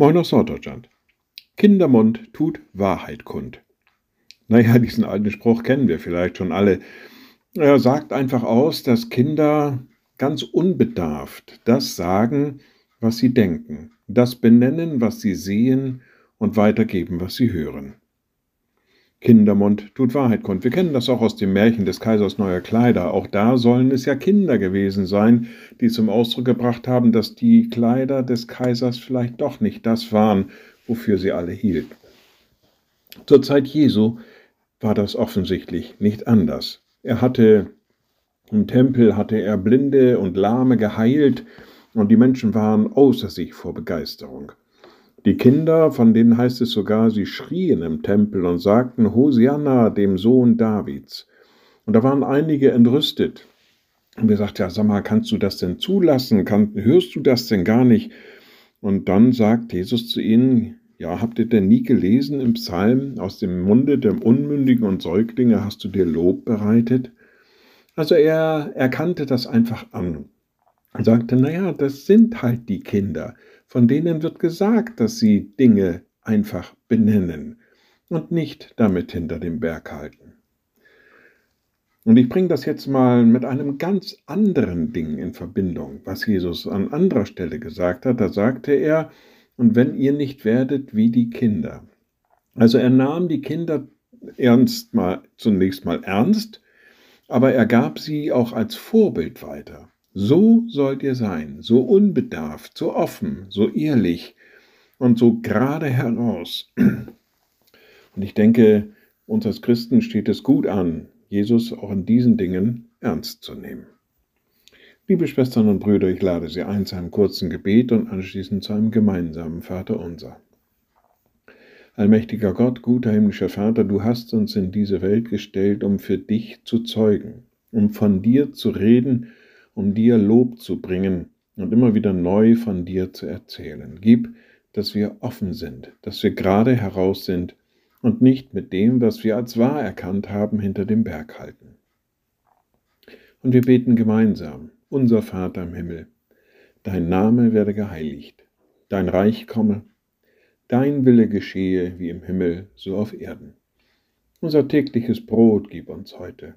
Moin aus Norddeutschland. Kindermund tut Wahrheit kund. Naja, diesen alten Spruch kennen wir vielleicht schon alle. Er sagt einfach aus, dass Kinder ganz unbedarft das sagen, was sie denken, das benennen, was sie sehen und weitergeben, was sie hören. Kindermund tut Wahrheit kund. Wir kennen das auch aus dem Märchen des Kaisers neuer Kleider. Auch da sollen es ja Kinder gewesen sein, die zum Ausdruck gebracht haben, dass die Kleider des Kaisers vielleicht doch nicht das waren, wofür sie alle hielten. Zur Zeit Jesu war das offensichtlich nicht anders. Er hatte im Tempel hatte er Blinde und Lahme geheilt, und die Menschen waren außer sich vor Begeisterung. Die Kinder, von denen heißt es sogar, sie schrien im Tempel und sagten Hosianna, dem Sohn Davids. Und da waren einige entrüstet. Und wir sagten, ja, sag mal, kannst du das denn zulassen? Kann, hörst du das denn gar nicht? Und dann sagt Jesus zu ihnen, ja, habt ihr denn nie gelesen im Psalm, aus dem Munde der Unmündigen und Säuglinge hast du dir Lob bereitet? Also er erkannte das einfach an und sagte, naja, das sind halt die Kinder. Von denen wird gesagt, dass sie Dinge einfach benennen und nicht damit hinter dem Berg halten. Und ich bringe das jetzt mal mit einem ganz anderen Ding in Verbindung, was Jesus an anderer Stelle gesagt hat. Da sagte er, und wenn ihr nicht werdet wie die Kinder. Also er nahm die Kinder ernst mal, zunächst mal ernst, aber er gab sie auch als Vorbild weiter. So sollt ihr sein, so unbedarft, so offen, so ehrlich und so gerade heraus. Und ich denke, uns als Christen steht es gut an, Jesus auch in diesen Dingen ernst zu nehmen. Liebe Schwestern und Brüder, ich lade Sie ein zu einem kurzen Gebet und anschließend zu einem gemeinsamen Vater unser. Allmächtiger Gott, guter himmlischer Vater, du hast uns in diese Welt gestellt, um für dich zu zeugen, um von dir zu reden um dir Lob zu bringen und immer wieder neu von dir zu erzählen. Gib, dass wir offen sind, dass wir gerade heraus sind und nicht mit dem, was wir als wahr erkannt haben, hinter dem Berg halten. Und wir beten gemeinsam, unser Vater im Himmel, dein Name werde geheiligt, dein Reich komme, dein Wille geschehe wie im Himmel, so auf Erden. Unser tägliches Brot gib uns heute